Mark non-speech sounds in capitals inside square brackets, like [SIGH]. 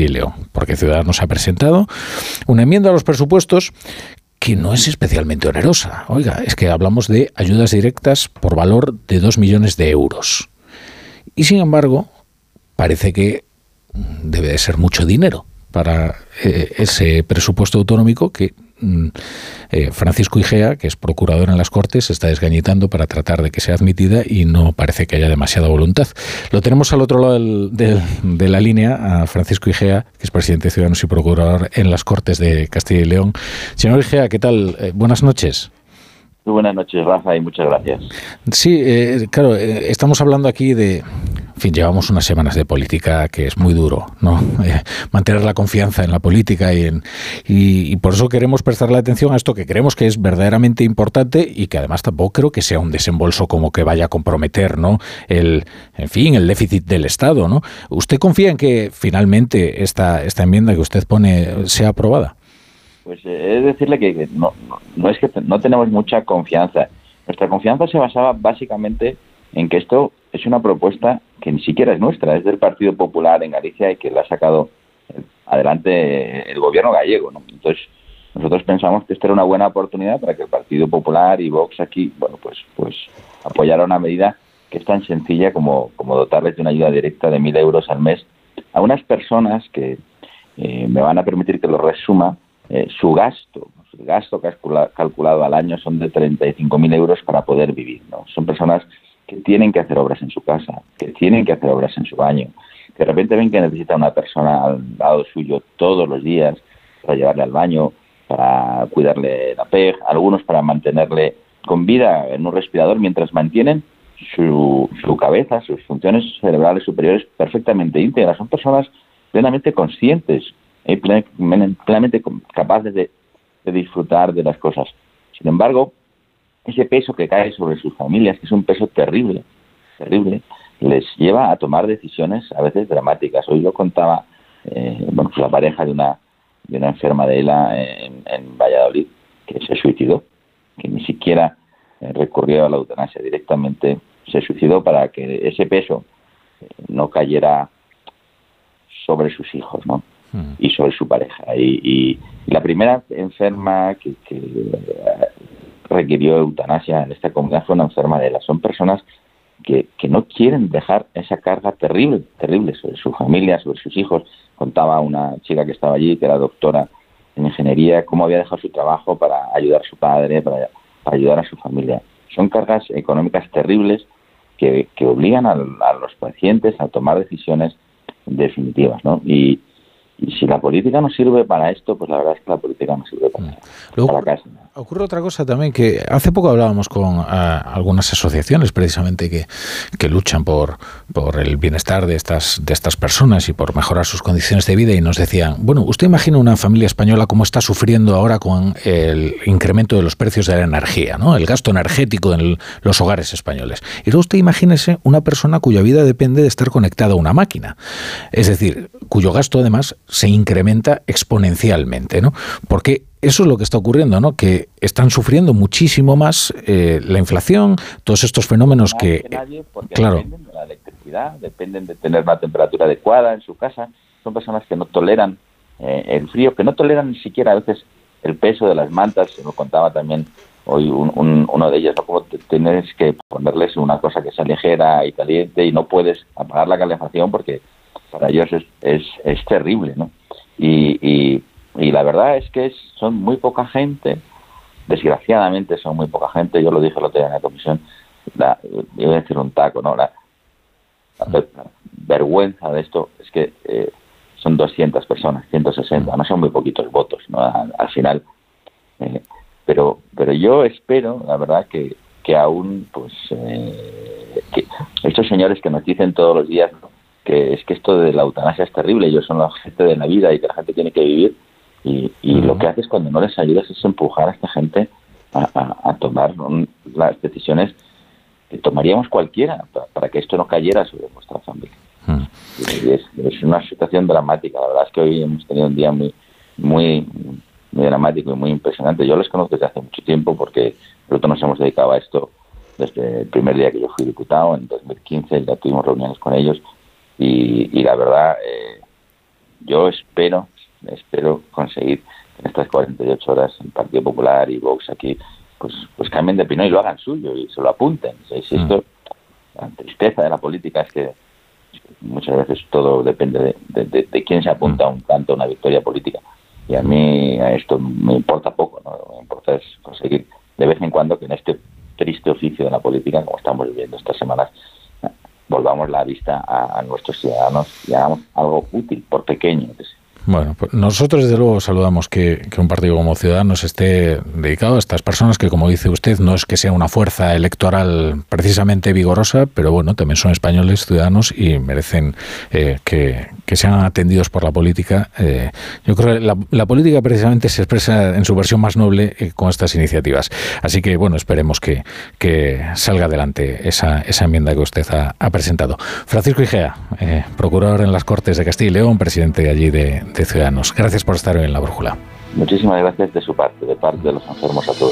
y León, porque Ciudadanos ha presentado una enmienda a los presupuestos que no es especialmente onerosa. Oiga, es que hablamos de ayudas directas por valor de 2 millones de euros. Y sin embargo, parece que debe de ser mucho dinero para eh, ese presupuesto autonómico que eh, Francisco Igea, que es procurador en las Cortes, está desgañitando para tratar de que sea admitida y no parece que haya demasiada voluntad. Lo tenemos al otro lado de la línea, a Francisco Igea, que es presidente de Ciudadanos y procurador en las Cortes de Castilla y León. Señor Igea, ¿qué tal? Eh, buenas noches. Muy buenas noches, Rafa, y muchas gracias. Sí, eh, claro, estamos hablando aquí de, en fin, llevamos unas semanas de política que es muy duro, ¿no? [LAUGHS] Eh, mantener la confianza en la política y, en, y, por eso queremos prestarle atención a esto que creemos que es verdaderamente importante y que además tampoco creo que sea un desembolso como que vaya a comprometer, ¿no? El, en fin, el déficit del Estado, ¿no? ¿Usted confía en que finalmente esta, esta enmienda que usted pone sea aprobada? Pues eh, es decirle que no, no es que no tenemos mucha confianza. Nuestra confianza se basaba básicamente en que esto es una propuesta que ni siquiera es nuestra, es del Partido Popular en Galicia y que la ha sacado adelante el gobierno gallego. ¿no? Entonces, nosotros pensamos que esta era una buena oportunidad para que el Partido Popular y Vox aquí, bueno, pues, pues apoyara una medida que es tan sencilla como, como dotarles de una ayuda directa de mil euros al mes a unas personas que eh, me van a permitir que lo resuma. Eh, su gasto, su gasto calculado al año son de 35.000 euros para poder vivir. ¿no? Son personas que tienen que hacer obras en su casa, que tienen que hacer obras en su baño, que de repente ven que necesita una persona al lado suyo todos los días para llevarle al baño, para cuidarle la PEG, algunos para mantenerle con vida en un respirador mientras mantienen su, su cabeza, sus funciones cerebrales superiores perfectamente íntegras. Son personas plenamente conscientes y plenamente capaces de disfrutar de las cosas. Sin embargo, ese peso que cae sobre sus familias, que es un peso terrible, terrible, les lleva a tomar decisiones a veces dramáticas. Hoy lo contaba eh, bueno, pues la pareja de una, de una enferma de ELA en, Valladolid que se suicidó, que ni siquiera eh, recurrió a la eutanasia, directamente se suicidó para que ese peso eh, no cayera sobre sus hijos, ¿no? Mm. Y sobre su pareja. Y, la primera enferma que, que requirió eutanasia en esta comunidad fue una enferma de ELA. Son personas que, que no quieren dejar esa carga terrible, terrible sobre su familia, sobre sus hijos. Contaba una chica que estaba allí, que era doctora en ingeniería, cómo había dejado su trabajo para ayudar a su padre, para, ayudar a su familia. Son cargas económicas terribles que, que obligan a, a, los pacientes a tomar decisiones definitivas, ¿no? Y, y si la política no sirve para esto, pues la verdad es que la política no sirve para, para casa. Ocurre otra cosa también, que hace poco hablábamos con ah, algunas asociaciones precisamente que, que, luchan por, por el bienestar de estas, de estas personas y por mejorar sus condiciones de vida y nos decían, bueno, usted imagina una familia española cómo está sufriendo ahora con el incremento de los precios de la energía, ¿no? el gasto energético en los hogares españoles. Y luego usted imagínese una persona cuya vida depende de estar conectada a una máquina. Es decir, cuyo gasto además se incrementa exponencialmente, ¿no? Porque eso es lo que está ocurriendo, ¿no? Que están sufriendo muchísimo más eh, la inflación, todos estos fenómenos que, claro, dependen de la electricidad, dependen de tener una temperatura adecuada en su casa. Son personas que no toleran eh, el frío, que no toleran ni siquiera a veces el peso de las mantas. Se lo contaba también hoy uno de ellos, ¿no? Como tienes que ponerles una cosa que sea ligera y caliente y no puedes apagar la calefacción porque para ellos es, es, es terrible, ¿no? Y, y, y, la verdad es que son muy poca gente, desgraciadamente son muy poca gente, yo lo dije el otro día en la comisión, la, iba a decir un taco, ¿no? La, vergüenza de esto es que eh, son 200 personas, 160, no son muy poquitos votos, ¿no? Al, final. Eh, pero, pero yo espero, la verdad, que, que aún, pues, eh, que estos señores que nos dicen todos los días, ¿no? que es que esto de la eutanasia es terrible, ellos son la gente de la vida y que la gente tiene que vivir y, lo que haces cuando no les ayudas es empujar a esta gente a, tomar las decisiones que tomaríamos cualquiera para, que esto no cayera sobre nuestra familia. es, una situación dramática, la verdad es que hoy hemos tenido un día muy, muy, muy dramático y muy impresionante. Yo les conozco desde hace mucho tiempo porque nosotros nos hemos dedicado a esto desde el primer día que yo fui diputado, en 2015, ya tuvimos reuniones con ellos y, la verdad, eh, yo espero, espero conseguir en estas 48 horas el Partido Popular y Vox aquí pues pues cambien de opinión y lo hagan suyo y se lo apunten. Si mm. esto, la tristeza de la política es que muchas veces todo depende de, quién se apunta a un canto, a una victoria política. Y a mí esto me importa poco, ¿no? Lo que me importa es conseguir de vez en cuando que en este triste oficio de la política, como estamos viviendo estas semanas, volvamos la vista a, nuestros ciudadanos y hagamos algo útil, por pequeño que sea. Bueno, pues nosotros desde luego saludamos que, un partido como Ciudadanos esté dedicado a estas personas que, como dice usted, no es que sea una fuerza electoral precisamente vigorosa, pero bueno, también son españoles, ciudadanos y merecen eh, que, sean atendidos por la política. Eh, yo creo que la, política precisamente se expresa en su versión más noble eh, con estas iniciativas. Así que bueno, esperemos que, salga adelante esa, esa enmienda que usted ha, presentado. Francisco Igea, procurador en las Cortes de Castilla y León, presidente allí Ciudadanos. Gracias por estar hoy en la brújula. Muchísimas gracias de su parte, de parte de los enfermos a todos.